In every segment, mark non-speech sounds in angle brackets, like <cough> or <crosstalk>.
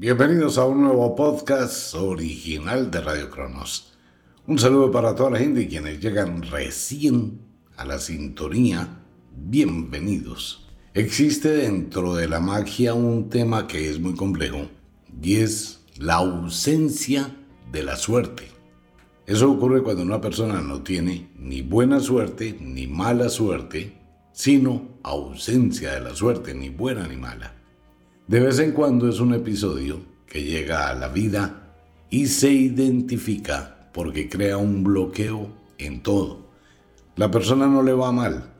Bienvenidos a un nuevo podcast original de Radio Cronos. Un saludo para toda la gente y quienes llegan recién a la sintonía. Bienvenidos. Existe dentro de la magia un tema que es muy complejo y es la ausencia de la suerte. Eso ocurre cuando una persona no tiene ni buena suerte ni mala suerte, sino ausencia de la suerte, ni buena ni mala. De vez en cuando es un episodio que llega a la vida y se identifica porque crea un bloqueo en todo. La persona no le va mal,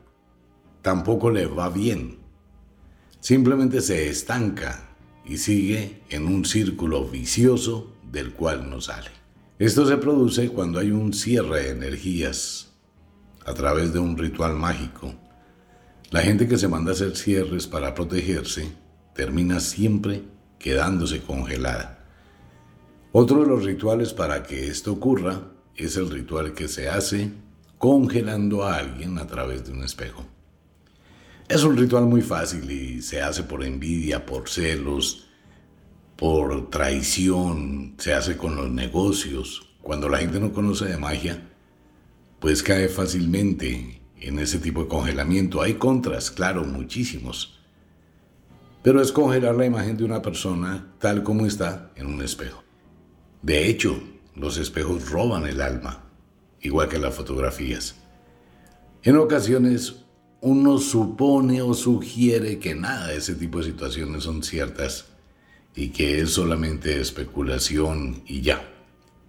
tampoco le va bien. Simplemente se estanca y sigue en un círculo vicioso del cual no sale. Esto se produce cuando hay un cierre de energías a través de un ritual mágico. La gente que se manda a hacer cierres para protegerse termina siempre quedándose congelada. Otro de los rituales para que esto ocurra es el ritual que se hace congelando a alguien a través de un espejo. Es un ritual muy fácil y se hace por envidia, por celos, por traición, se hace con los negocios. Cuando la gente no conoce de magia, pues cae fácilmente en ese tipo de congelamiento. Hay contras, claro, muchísimos pero es la imagen de una persona tal como está en un espejo. De hecho, los espejos roban el alma, igual que las fotografías. En ocasiones uno supone o sugiere que nada de ese tipo de situaciones son ciertas y que es solamente especulación y ya.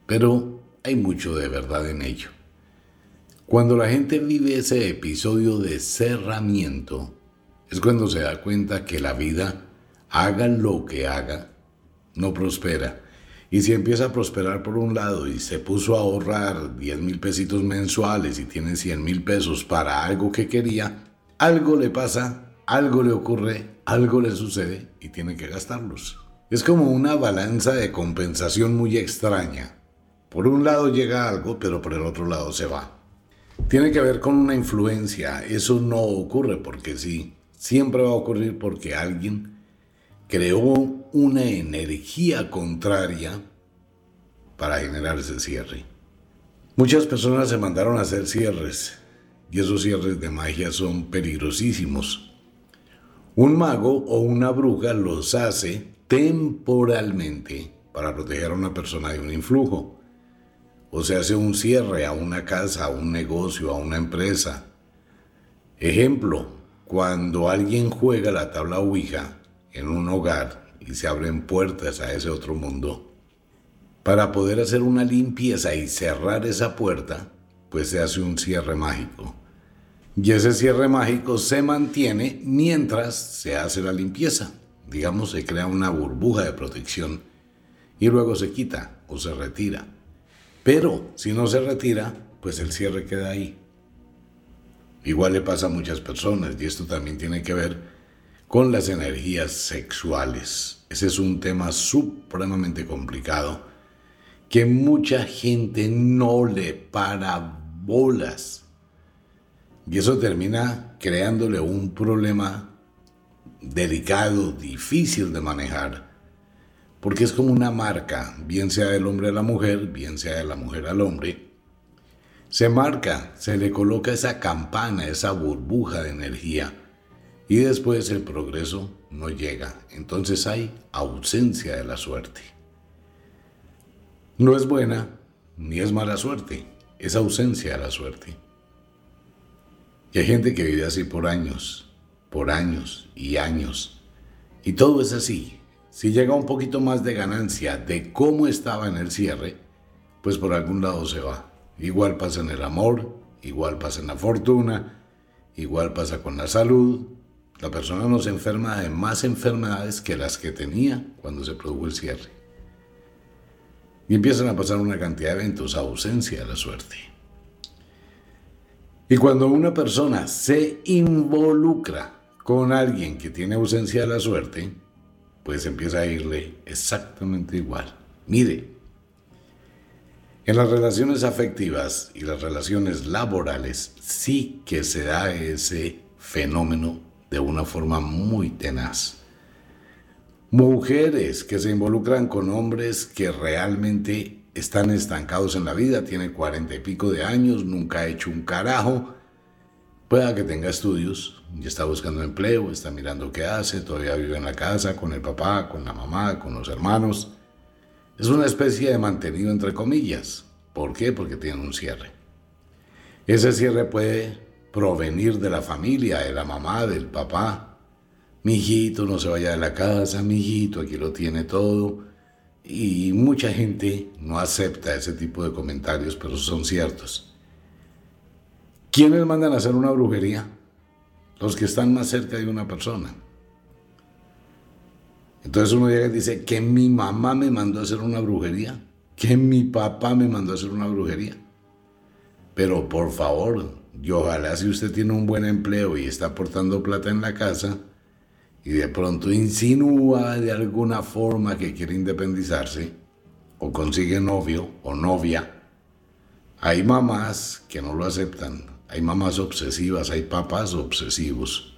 Pero hay mucho de verdad en ello. Cuando la gente vive ese episodio de cerramiento, es cuando se da cuenta que la vida, haga lo que haga, no prospera. Y si empieza a prosperar por un lado y se puso a ahorrar 10 mil pesitos mensuales y tiene 100 mil pesos para algo que quería, algo le pasa, algo le ocurre, algo le sucede y tiene que gastarlos. Es como una balanza de compensación muy extraña. Por un lado llega algo, pero por el otro lado se va. Tiene que ver con una influencia. Eso no ocurre porque sí siempre va a ocurrir porque alguien creó una energía contraria para generar ese cierre. Muchas personas se mandaron a hacer cierres y esos cierres de magia son peligrosísimos. Un mago o una bruja los hace temporalmente para proteger a una persona de un influjo. O se hace un cierre a una casa, a un negocio, a una empresa. Ejemplo, cuando alguien juega la tabla Ouija en un hogar y se abren puertas a ese otro mundo, para poder hacer una limpieza y cerrar esa puerta, pues se hace un cierre mágico. Y ese cierre mágico se mantiene mientras se hace la limpieza. Digamos, se crea una burbuja de protección y luego se quita o se retira. Pero si no se retira, pues el cierre queda ahí. Igual le pasa a muchas personas y esto también tiene que ver con las energías sexuales. Ese es un tema supremamente complicado que mucha gente no le para bolas. Y eso termina creándole un problema delicado, difícil de manejar, porque es como una marca, bien sea del hombre a la mujer, bien sea de la mujer al hombre, se marca, se le coloca esa campana, esa burbuja de energía y después el progreso no llega. Entonces hay ausencia de la suerte. No es buena ni es mala suerte, es ausencia de la suerte. Y hay gente que vive así por años, por años y años. Y todo es así. Si llega un poquito más de ganancia de cómo estaba en el cierre, pues por algún lado se va. Igual pasa en el amor, igual pasa en la fortuna, igual pasa con la salud. La persona no se enferma de más enfermedades que las que tenía cuando se produjo el cierre. Y empiezan a pasar una cantidad de eventos, ausencia de la suerte. Y cuando una persona se involucra con alguien que tiene ausencia de la suerte, pues empieza a irle exactamente igual. Mire, en las relaciones afectivas y las relaciones laborales sí que se da ese fenómeno de una forma muy tenaz. Mujeres que se involucran con hombres que realmente están estancados en la vida, tiene cuarenta y pico de años, nunca ha hecho un carajo, pueda que tenga estudios y está buscando empleo, está mirando qué hace, todavía vive en la casa con el papá, con la mamá, con los hermanos. Es una especie de mantenido entre comillas. ¿Por qué? Porque tiene un cierre. Ese cierre puede provenir de la familia, de la mamá, del papá, mi hijito no se vaya de la casa, mi hijito aquí lo tiene todo. Y mucha gente no acepta ese tipo de comentarios, pero son ciertos. ¿Quiénes mandan a hacer una brujería? Los que están más cerca de una persona. Entonces uno llega y dice que mi mamá me mandó a hacer una brujería, que mi papá me mandó a hacer una brujería. Pero por favor, y ojalá si usted tiene un buen empleo y está aportando plata en la casa, y de pronto insinúa de alguna forma que quiere independizarse o consigue novio o novia, hay mamás que no lo aceptan, hay mamás obsesivas, hay papás obsesivos.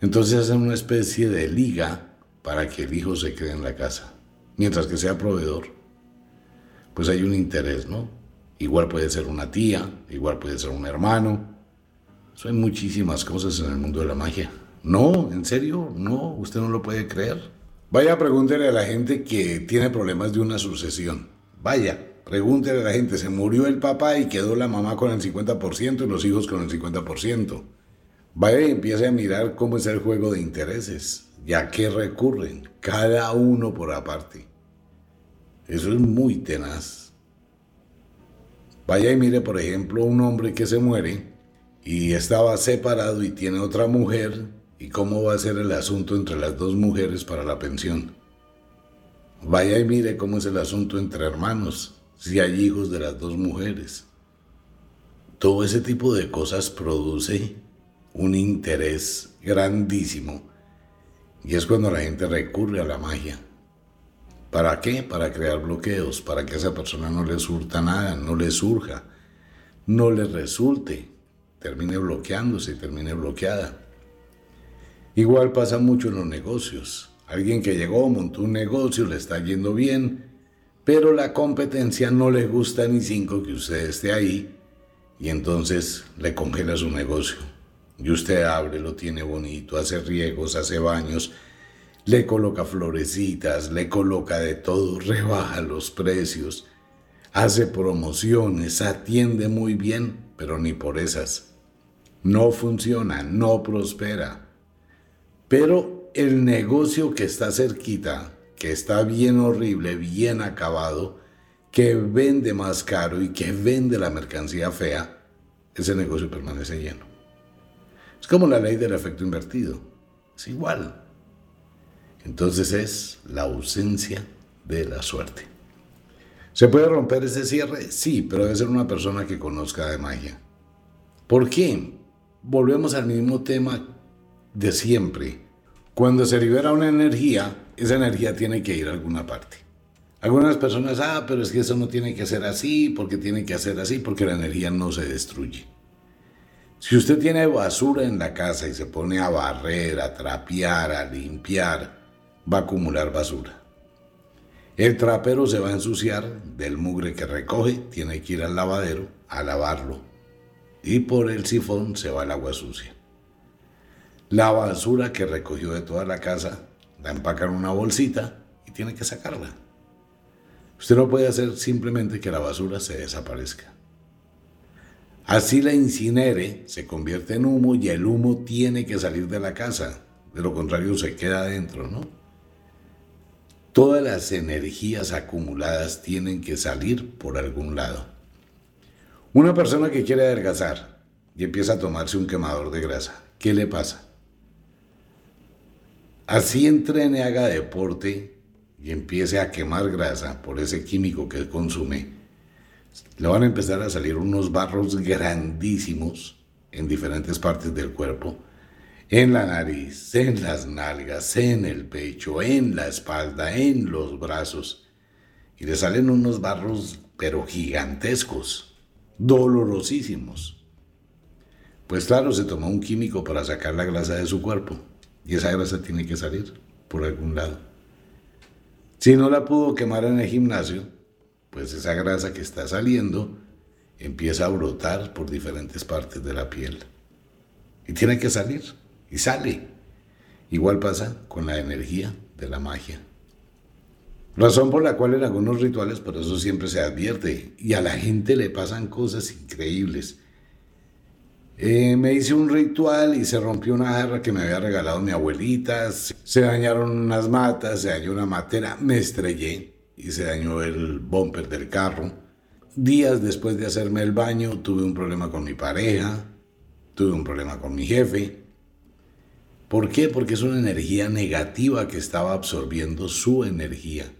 Entonces hacen una especie de liga para que el hijo se quede en la casa, mientras que sea proveedor. Pues hay un interés, ¿no? Igual puede ser una tía, igual puede ser un hermano. Son muchísimas cosas en el mundo de la magia. No, en serio, no, usted no lo puede creer. Vaya, pregúntele a la gente que tiene problemas de una sucesión. Vaya, pregúntele a la gente, se murió el papá y quedó la mamá con el 50% y los hijos con el 50%. Vaya y empiece a mirar cómo es el juego de intereses y a qué recurren, cada uno por aparte. Eso es muy tenaz. Vaya y mire, por ejemplo, un hombre que se muere y estaba separado y tiene otra mujer ¿Y cómo va a ser el asunto entre las dos mujeres para la pensión? Vaya y mire cómo es el asunto entre hermanos, si hay hijos de las dos mujeres. Todo ese tipo de cosas produce un interés grandísimo y es cuando la gente recurre a la magia. ¿Para qué? Para crear bloqueos, para que a esa persona no le surta nada, no le surja, no le resulte, termine bloqueándose, termine bloqueada. Igual pasa mucho en los negocios. Alguien que llegó, montó un negocio, le está yendo bien, pero la competencia no le gusta ni cinco que usted esté ahí y entonces le congela su negocio. Y usted abre, lo tiene bonito, hace riegos, hace baños, le coloca florecitas, le coloca de todo, rebaja los precios, hace promociones, atiende muy bien, pero ni por esas. No funciona, no prospera. Pero el negocio que está cerquita, que está bien horrible, bien acabado, que vende más caro y que vende la mercancía fea, ese negocio permanece lleno. Es como la ley del efecto invertido. Es igual. Entonces es la ausencia de la suerte. ¿Se puede romper ese cierre? Sí, pero debe ser una persona que conozca de magia. ¿Por qué? Volvemos al mismo tema de siempre. Cuando se libera una energía, esa energía tiene que ir a alguna parte. Algunas personas, ah, pero es que eso no tiene que ser así, porque tiene que hacer así, porque la energía no se destruye. Si usted tiene basura en la casa y se pone a barrer, a trapear, a limpiar, va a acumular basura. El trapero se va a ensuciar del mugre que recoge, tiene que ir al lavadero a lavarlo. Y por el sifón se va el agua sucia. La basura que recogió de toda la casa la empaca en una bolsita y tiene que sacarla. Usted no puede hacer simplemente que la basura se desaparezca. Así la incinere, se convierte en humo y el humo tiene que salir de la casa. De lo contrario se queda adentro, ¿no? Todas las energías acumuladas tienen que salir por algún lado. Una persona que quiere adelgazar y empieza a tomarse un quemador de grasa, ¿qué le pasa? Así entrene, haga deporte y empiece a quemar grasa por ese químico que consume, le van a empezar a salir unos barros grandísimos en diferentes partes del cuerpo, en la nariz, en las nalgas, en el pecho, en la espalda, en los brazos. Y le salen unos barros pero gigantescos, dolorosísimos. Pues claro, se tomó un químico para sacar la grasa de su cuerpo. Y esa grasa tiene que salir. por algún lado. Si no la pudo quemar en el gimnasio, pues esa grasa que está saliendo empieza a brotar por diferentes partes de la piel. Y tiene que salir, y sale. Igual pasa con la energía de la magia. Razón por la cual en algunos rituales, por eso siempre se advierte, y a la gente le pasan cosas increíbles. Eh, me hice un ritual y se rompió una jarra que me había regalado mi abuelita, se dañaron unas matas, se dañó una matera, me estrellé y se dañó el bumper del carro. Días después de hacerme el baño tuve un problema con mi pareja, tuve un problema con mi jefe. ¿Por qué? Porque es una energía negativa que estaba absorbiendo su energía.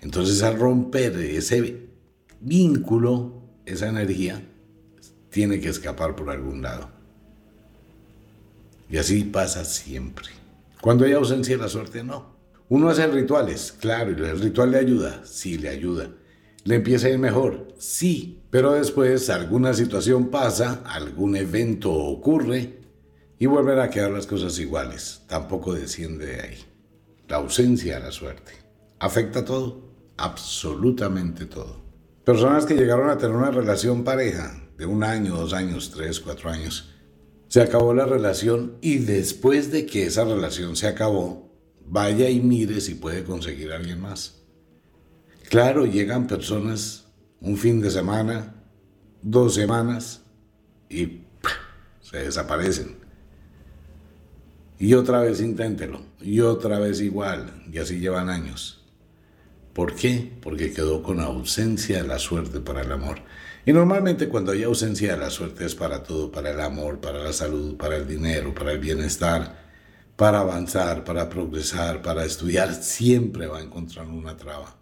Entonces al romper ese vínculo, esa energía, tiene que escapar por algún lado. Y así pasa siempre. Cuando hay ausencia la suerte, no. Uno hace rituales, claro, el ritual le ayuda, sí le ayuda. Le empieza a ir mejor, sí, pero después alguna situación pasa, algún evento ocurre y vuelven a quedar las cosas iguales. Tampoco desciende de ahí. La ausencia de la suerte. ¿Afecta todo? absolutamente todo. Personas que llegaron a tener una relación pareja de un año, dos años, tres, cuatro años, se acabó la relación y después de que esa relación se acabó, vaya y mire si puede conseguir a alguien más. Claro, llegan personas un fin de semana, dos semanas y se desaparecen. Y otra vez inténtelo, y otra vez igual, y así llevan años. ¿Por qué? Porque quedó con ausencia de la suerte para el amor. Y normalmente cuando hay ausencia de la suerte es para todo, para el amor, para la salud, para el dinero, para el bienestar, para avanzar, para progresar, para estudiar, siempre va a encontrar una traba.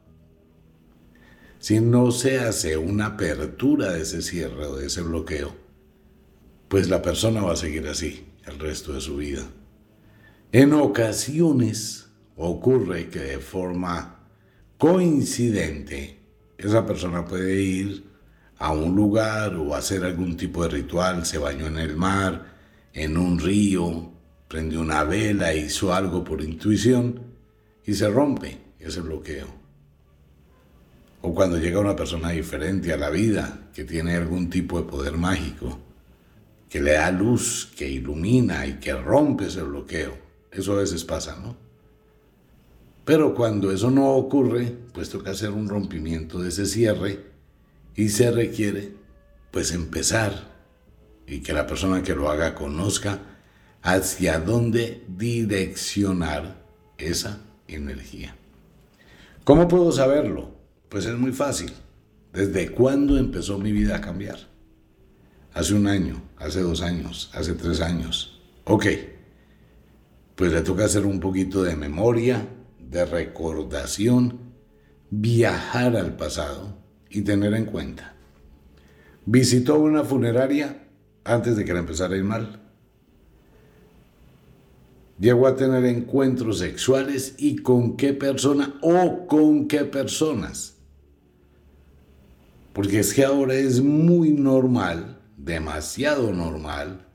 Si no se hace una apertura de ese cierre o de ese bloqueo, pues la persona va a seguir así el resto de su vida. En ocasiones ocurre que de forma coincidente, esa persona puede ir a un lugar o hacer algún tipo de ritual, se bañó en el mar, en un río, prendió una vela, hizo algo por intuición y se rompe ese bloqueo. O cuando llega una persona diferente a la vida, que tiene algún tipo de poder mágico, que le da luz, que ilumina y que rompe ese bloqueo. Eso a veces pasa, ¿no? Pero cuando eso no ocurre, pues toca hacer un rompimiento de ese cierre y se requiere pues empezar y que la persona que lo haga conozca hacia dónde direccionar esa energía. ¿Cómo puedo saberlo? Pues es muy fácil. ¿Desde cuándo empezó mi vida a cambiar? Hace un año, hace dos años, hace tres años. Ok, pues le toca hacer un poquito de memoria, de recordación, viajar al pasado y tener en cuenta. Visitó una funeraria antes de que le empezara a ir mal. Llegó a tener encuentros sexuales y con qué persona o con qué personas. Porque es que ahora es muy normal, demasiado normal,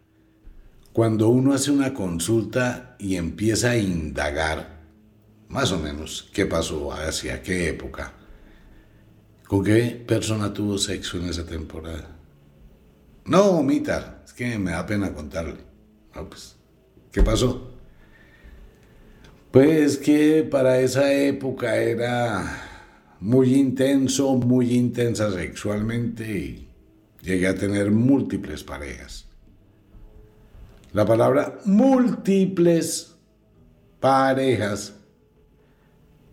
cuando uno hace una consulta y empieza a indagar más o menos qué pasó, hacia qué época, con qué persona tuvo sexo en esa temporada. No, omita, es que me da pena contarle. pues, ¿qué pasó? Pues que para esa época era muy intenso, muy intensa sexualmente y llegué a tener múltiples parejas. La palabra múltiples parejas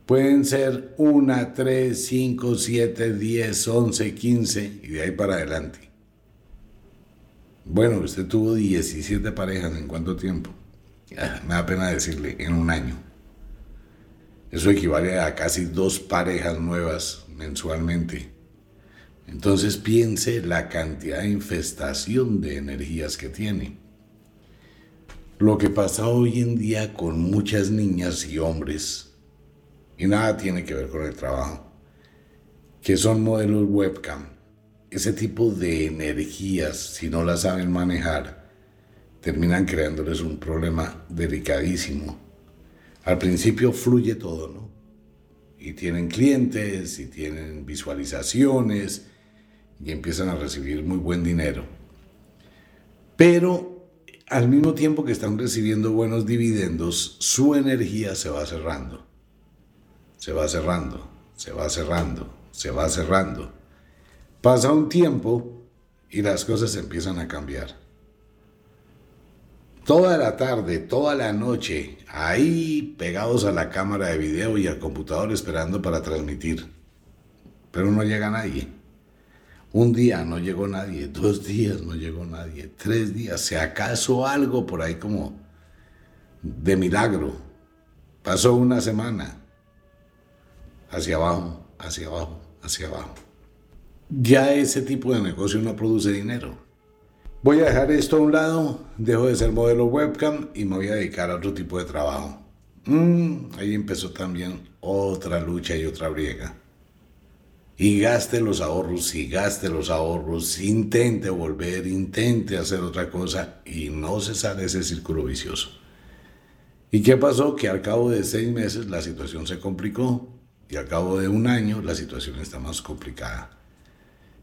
Pueden ser una, tres, cinco, siete, diez, once, quince y de ahí para adelante. Bueno, usted tuvo 17 parejas en cuánto tiempo? Ah, me da pena decirle, en un año. Eso equivale a casi dos parejas nuevas mensualmente. Entonces piense la cantidad de infestación de energías que tiene. Lo que pasa hoy en día con muchas niñas y hombres y nada tiene que ver con el trabajo, que son modelos webcam. Ese tipo de energías, si no las saben manejar, terminan creándoles un problema delicadísimo. Al principio fluye todo, ¿no? Y tienen clientes, y tienen visualizaciones, y empiezan a recibir muy buen dinero. Pero al mismo tiempo que están recibiendo buenos dividendos, su energía se va cerrando. Se va cerrando, se va cerrando, se va cerrando. Pasa un tiempo y las cosas empiezan a cambiar. Toda la tarde, toda la noche, ahí pegados a la cámara de video y al computador esperando para transmitir. Pero no llega nadie. Un día no llegó nadie, dos días no llegó nadie, tres días, si acaso algo por ahí como de milagro. Pasó una semana, hacia abajo, hacia abajo, hacia abajo. Ya ese tipo de negocio no produce dinero. Voy a dejar esto a un lado, dejo de ser modelo webcam y me voy a dedicar a otro tipo de trabajo. Mm, ahí empezó también otra lucha y otra briega y gaste los ahorros y gaste los ahorros, intente volver, intente hacer otra cosa y no se sale ese círculo vicioso. ¿Y qué pasó? Que al cabo de seis meses la situación se complicó y al cabo de un año la situación está más complicada.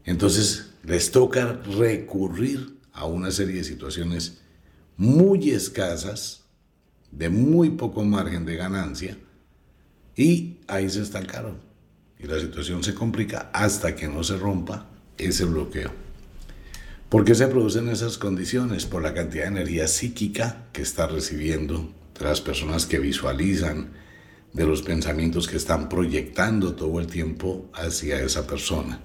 Entonces les toca recurrir a una serie de situaciones muy escasas, de muy poco margen de ganancia, y ahí se estancaron y la situación se complica hasta que no se rompa ese bloqueo. ¿Por qué se producen esas condiciones? Por la cantidad de energía psíquica que está recibiendo de las personas que visualizan, de los pensamientos que están proyectando todo el tiempo hacia esa persona.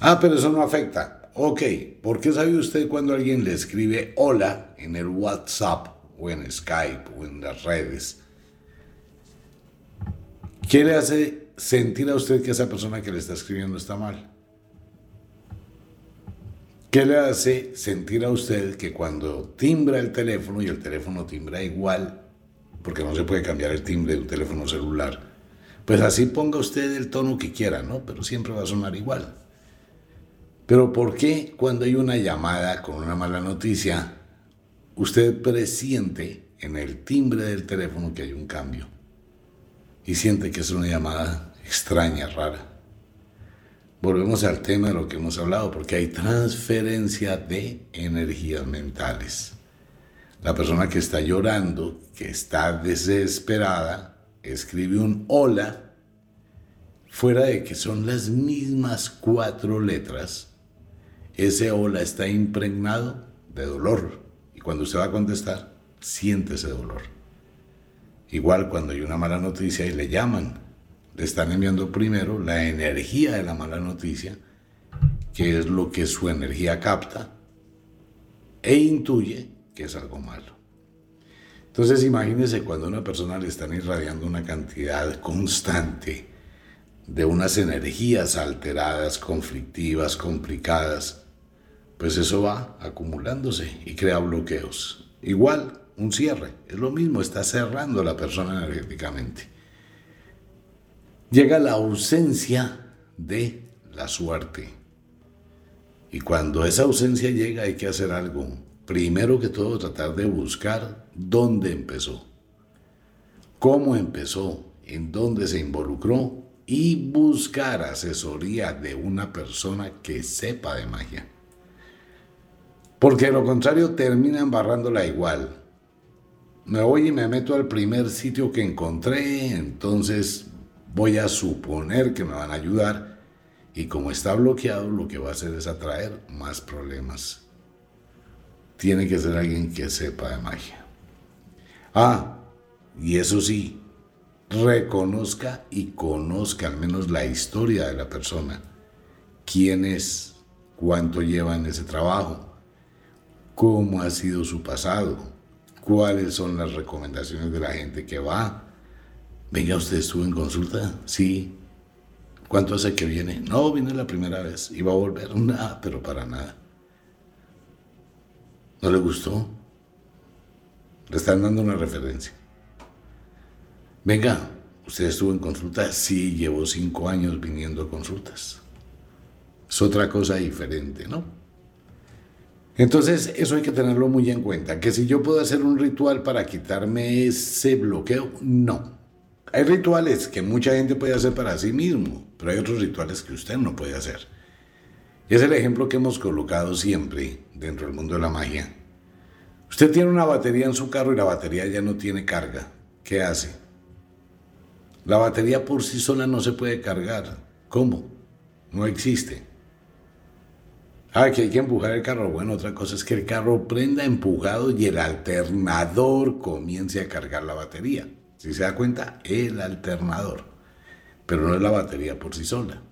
Ah, pero eso no afecta. Ok, ¿por qué sabe usted cuando alguien le escribe hola en el WhatsApp o en Skype o en las redes? ¿Qué le hace sentir a usted que esa persona que le está escribiendo está mal? ¿Qué le hace sentir a usted que cuando timbra el teléfono y el teléfono timbra igual, porque no se puede cambiar el timbre de un teléfono celular, pues así ponga usted el tono que quiera, ¿no? Pero siempre va a sonar igual. Pero ¿por qué cuando hay una llamada con una mala noticia, usted presiente en el timbre del teléfono que hay un cambio? Y siente que es una llamada extraña, rara. Volvemos al tema de lo que hemos hablado, porque hay transferencia de energías mentales. La persona que está llorando, que está desesperada, escribe un hola, fuera de que son las mismas cuatro letras, ese hola está impregnado de dolor. Y cuando usted va a contestar, siente ese dolor. Igual cuando hay una mala noticia y le llaman, le están enviando primero la energía de la mala noticia, que es lo que su energía capta, e intuye que es algo malo. Entonces imagínense cuando a una persona le están irradiando una cantidad constante de unas energías alteradas, conflictivas, complicadas, pues eso va acumulándose y crea bloqueos. Igual, un cierre, es lo mismo, está cerrando la persona energéticamente llega la ausencia de la suerte. Y cuando esa ausencia llega hay que hacer algo. Primero que todo tratar de buscar dónde empezó, cómo empezó, en dónde se involucró y buscar asesoría de una persona que sepa de magia. Porque de lo contrario termina embarrándola igual. Me voy y me meto al primer sitio que encontré, entonces voy a suponer que me van a ayudar y como está bloqueado lo que va a hacer es atraer más problemas. Tiene que ser alguien que sepa de magia. Ah, y eso sí, reconozca y conozca al menos la historia de la persona. ¿Quién es? ¿Cuánto lleva en ese trabajo? ¿Cómo ha sido su pasado? ¿Cuáles son las recomendaciones de la gente que va? Venga, ¿usted estuvo en consulta? Sí. ¿Cuánto hace que viene? No, vine la primera vez. Iba a volver. <laughs> Nada, pero para nada. ¿No le gustó? Le están dando una referencia. Venga, ¿usted estuvo en consulta? Sí, llevo cinco años viniendo a consultas. Es otra cosa diferente, ¿no? Entonces, eso hay que tenerlo muy en cuenta, que si yo puedo hacer un ritual para quitarme ese bloqueo, no. Hay rituales que mucha gente puede hacer para sí mismo, pero hay otros rituales que usted no puede hacer. Es el ejemplo que hemos colocado siempre dentro del mundo de la magia. Usted tiene una batería en su carro y la batería ya no tiene carga. ¿Qué hace? La batería por sí sola no se puede cargar. ¿Cómo? No existe. Ah, que hay que empujar el carro. Bueno, otra cosa es que el carro prenda empujado y el alternador comience a cargar la batería. Si se da cuenta, el alternador. Pero no es la batería por sí sola.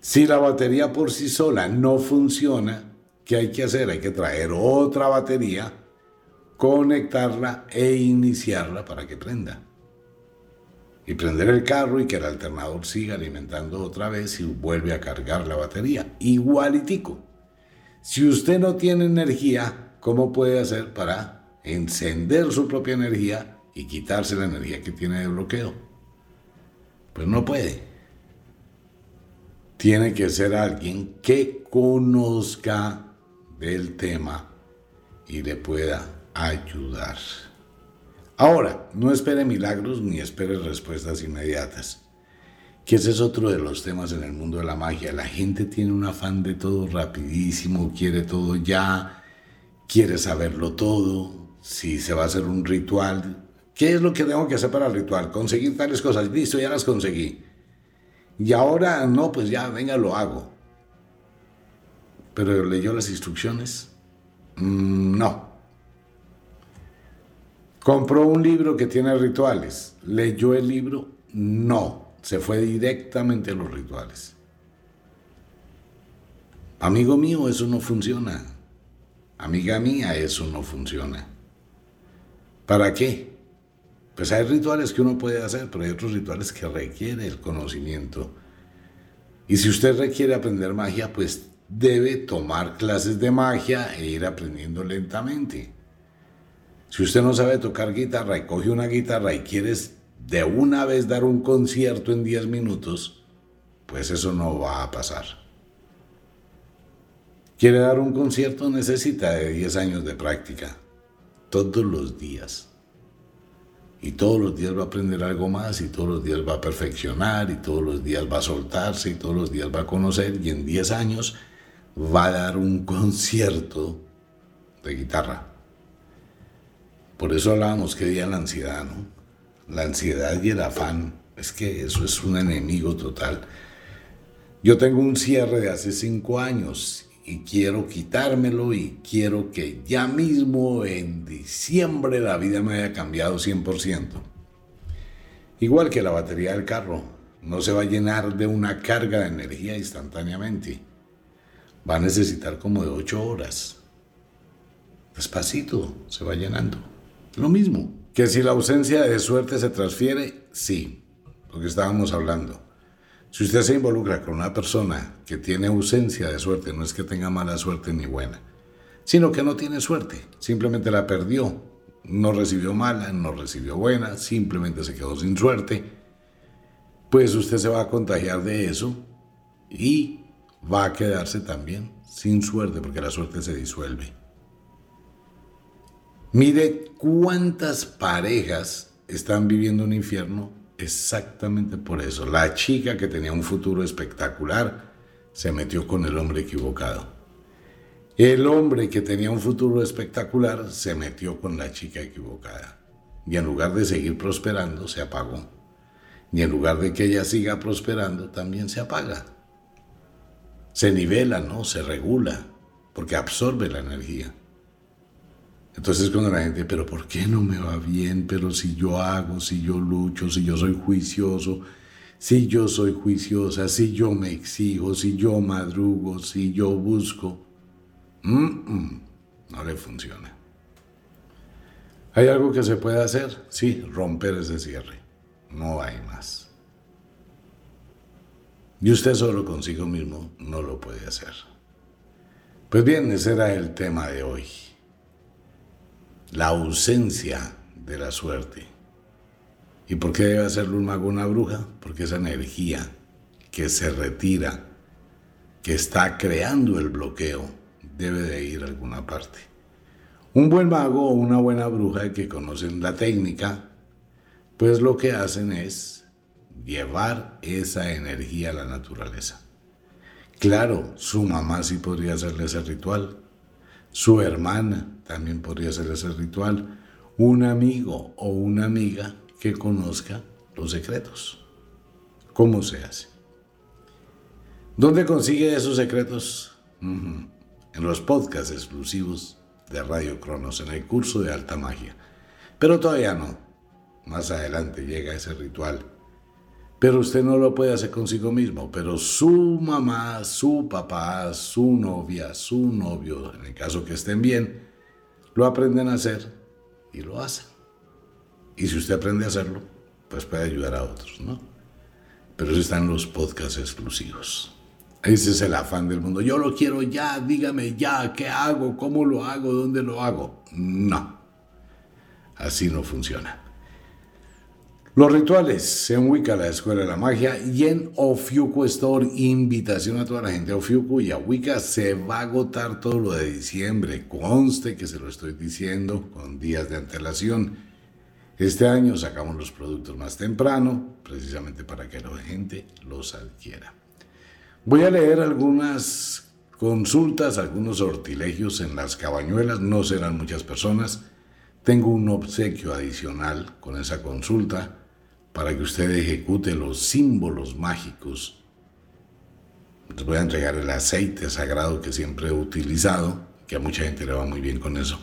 Si la batería por sí sola no funciona, ¿qué hay que hacer? Hay que traer otra batería, conectarla e iniciarla para que prenda y prender el carro y que el alternador siga alimentando otra vez y vuelve a cargar la batería. Igualitico. Si usted no tiene energía, ¿cómo puede hacer para encender su propia energía y quitarse la energía que tiene de bloqueo? Pues no puede. Tiene que ser alguien que conozca del tema y le pueda ayudar. Ahora, no espere milagros ni espere respuestas inmediatas. Que ese es otro de los temas en el mundo de la magia. La gente tiene un afán de todo rapidísimo, quiere todo ya, quiere saberlo todo, si se va a hacer un ritual. ¿Qué es lo que tengo que hacer para el ritual? Conseguir tales cosas. Listo, ya las conseguí. Y ahora no, pues ya, venga, lo hago. Pero leyó las instrucciones. Mm, no. Compró un libro que tiene rituales. ¿Leyó el libro? No. Se fue directamente a los rituales. Amigo mío, eso no funciona. Amiga mía, eso no funciona. ¿Para qué? Pues hay rituales que uno puede hacer, pero hay otros rituales que requiere el conocimiento. Y si usted requiere aprender magia, pues debe tomar clases de magia e ir aprendiendo lentamente. Si usted no sabe tocar guitarra y coge una guitarra y quieres de una vez dar un concierto en 10 minutos, pues eso no va a pasar. Quiere dar un concierto, necesita de 10 años de práctica, todos los días. Y todos los días va a aprender algo más y todos los días va a perfeccionar y todos los días va a soltarse y todos los días va a conocer y en 10 años va a dar un <laughs> concierto de guitarra. Por eso hablábamos que día la ansiedad, ¿no? La ansiedad y el afán, es que eso es un enemigo total. Yo tengo un cierre de hace cinco años y quiero quitármelo y quiero que ya mismo en diciembre la vida me haya cambiado 100%. Igual que la batería del carro, no se va a llenar de una carga de energía instantáneamente. Va a necesitar como de ocho horas. Despacito se va llenando. Lo mismo. Que si la ausencia de suerte se transfiere, sí, lo que estábamos hablando. Si usted se involucra con una persona que tiene ausencia de suerte, no es que tenga mala suerte ni buena, sino que no tiene suerte, simplemente la perdió, no recibió mala, no recibió buena, simplemente se quedó sin suerte, pues usted se va a contagiar de eso y va a quedarse también sin suerte, porque la suerte se disuelve. Mire cuántas parejas están viviendo un infierno exactamente por eso. La chica que tenía un futuro espectacular se metió con el hombre equivocado. El hombre que tenía un futuro espectacular se metió con la chica equivocada. Y en lugar de seguir prosperando, se apagó. Y en lugar de que ella siga prosperando, también se apaga. Se nivela, ¿no? Se regula, porque absorbe la energía. Entonces cuando la gente, pero ¿por qué no me va bien? Pero si yo hago, si yo lucho, si yo soy juicioso, si yo soy juiciosa, si yo me exijo, si yo madrugo, si yo busco, no le funciona. ¿Hay algo que se puede hacer? Sí, romper ese cierre. No hay más. Y usted solo consigo mismo no lo puede hacer. Pues bien, ese era el tema de hoy la ausencia de la suerte. ¿Y por qué debe hacerlo un mago una bruja? Porque esa energía que se retira, que está creando el bloqueo, debe de ir a alguna parte. Un buen mago o una buena bruja que conocen la técnica, pues lo que hacen es llevar esa energía a la naturaleza. Claro, su mamá sí podría hacerle ese ritual, su hermana también podría hacer ese ritual, un amigo o una amiga que conozca los secretos. ¿Cómo se hace? ¿Dónde consigue esos secretos? En los podcasts exclusivos de Radio Cronos, en el curso de alta magia. Pero todavía no. Más adelante llega ese ritual. Pero usted no lo puede hacer consigo mismo, pero su mamá, su papá, su novia, su novio, en el caso que estén bien, lo aprenden a hacer y lo hacen. Y si usted aprende a hacerlo, pues puede ayudar a otros, ¿no? Pero eso está en los podcasts exclusivos. Ese es el afán del mundo. Yo lo quiero ya, dígame ya, ¿qué hago? ¿Cómo lo hago? ¿Dónde lo hago? No. Así no funciona. Los rituales en Wicca, la Escuela de la Magia, y en Ofiuco Store, invitación a toda la gente a Ofiuco y a Wicca, se va a agotar todo lo de diciembre. Conste que se lo estoy diciendo con días de antelación. Este año sacamos los productos más temprano, precisamente para que la gente los adquiera. Voy a leer algunas consultas, algunos sortilegios en las cabañuelas, no serán muchas personas. Tengo un obsequio adicional con esa consulta para que usted ejecute los símbolos mágicos. Les voy a entregar el aceite sagrado que siempre he utilizado, que a mucha gente le va muy bien con eso.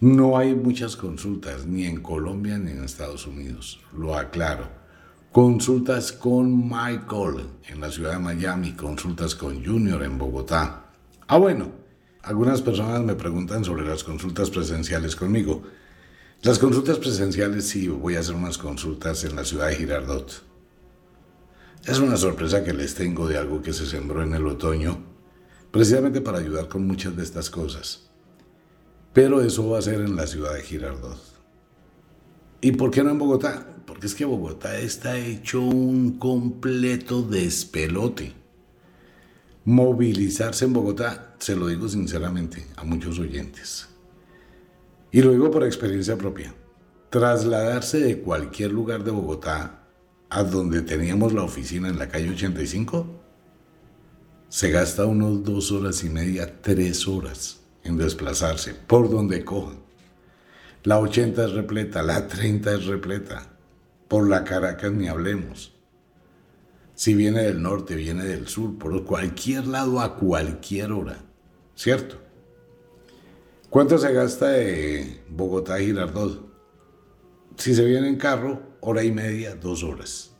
No hay muchas consultas, ni en Colombia ni en Estados Unidos, lo aclaro consultas con Michael en la ciudad de Miami, consultas con Junior en Bogotá. Ah, bueno, algunas personas me preguntan sobre las consultas presenciales conmigo. Las consultas presenciales sí, voy a hacer unas consultas en la ciudad de Girardot. Es una sorpresa que les tengo de algo que se sembró en el otoño, precisamente para ayudar con muchas de estas cosas. Pero eso va a ser en la ciudad de Girardot. ¿Y por qué no en Bogotá? porque es que Bogotá está hecho un completo despelote. Movilizarse en Bogotá, se lo digo sinceramente a muchos oyentes. Y lo digo por experiencia propia. Trasladarse de cualquier lugar de Bogotá a donde teníamos la oficina en la calle 85, se gasta unos dos horas y media, tres horas en desplazarse por donde cojan. La 80 es repleta, la 30 es repleta, por la Caracas ni hablemos. Si viene del norte, viene del sur, por cualquier lado a cualquier hora, ¿cierto? ¿Cuánto se gasta de Bogotá a Girardot? Si se viene en carro, hora y media, dos horas.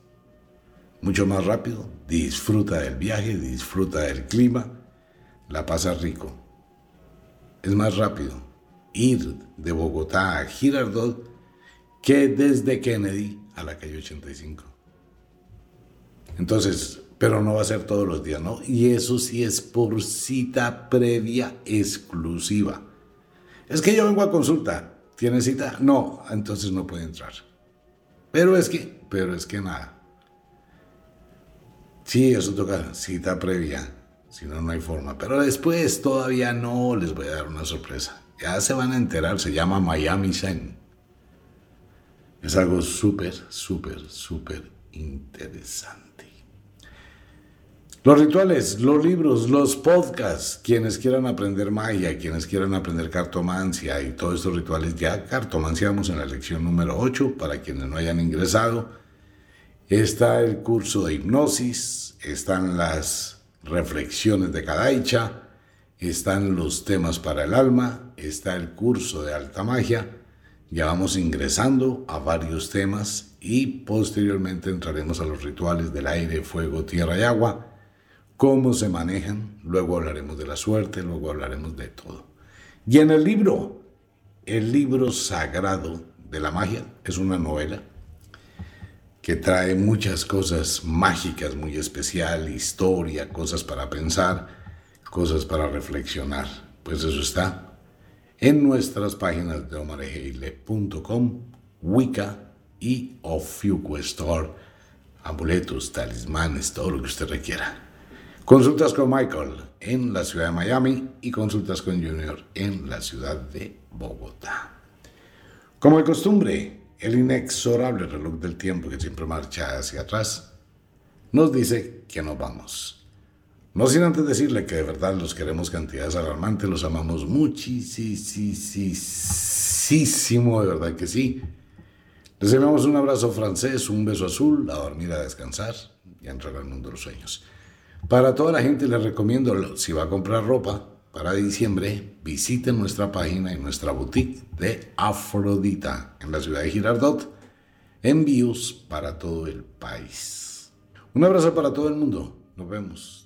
Mucho más rápido, disfruta del viaje, disfruta del clima, la pasa rico. Es más rápido ir de Bogotá a Girardot que desde Kennedy a la calle 85. Entonces, pero no va a ser todos los días, ¿no? Y eso sí es por cita previa exclusiva. Es que yo vengo a consulta. ¿Tiene cita? No, entonces no puede entrar. Pero es que, pero es que nada. Sí, eso toca cita previa. Si no, no hay forma. Pero después todavía no les voy a dar una sorpresa. Ya se van a enterar. Se llama Miami Zen. Es algo súper, súper, súper interesante. Los rituales, los libros, los podcasts, quienes quieran aprender magia, quienes quieran aprender cartomancia y todos estos rituales, ya cartomanciamos en la lección número 8 para quienes no hayan ingresado. Está el curso de hipnosis, están las reflexiones de cada hecha, están los temas para el alma, está el curso de alta magia ya vamos ingresando a varios temas y posteriormente entraremos a los rituales del aire, fuego, tierra y agua, cómo se manejan, luego hablaremos de la suerte, luego hablaremos de todo. Y en el libro, el libro sagrado de la magia, es una novela que trae muchas cosas mágicas, muy especial, historia, cosas para pensar, cosas para reflexionar. Pues eso está en nuestras páginas de omarejeile.com, Wicca y Ofiuco Store, amuletos, talismanes, todo lo que usted requiera. Consultas con Michael en la ciudad de Miami y consultas con Junior en la ciudad de Bogotá. Como de costumbre, el inexorable reloj del tiempo que siempre marcha hacia atrás nos dice que nos vamos. No sin antes decirle que de verdad los queremos cantidades alarmantes, los amamos muchísimo, de verdad que sí. Les enviamos un abrazo francés, un beso azul, a dormir, a descansar y a entrar al mundo de los sueños. Para toda la gente les recomiendo, si va a comprar ropa para diciembre, visiten nuestra página y nuestra boutique de Afrodita en la ciudad de Girardot. Envíos para todo el país. Un abrazo para todo el mundo. Nos vemos.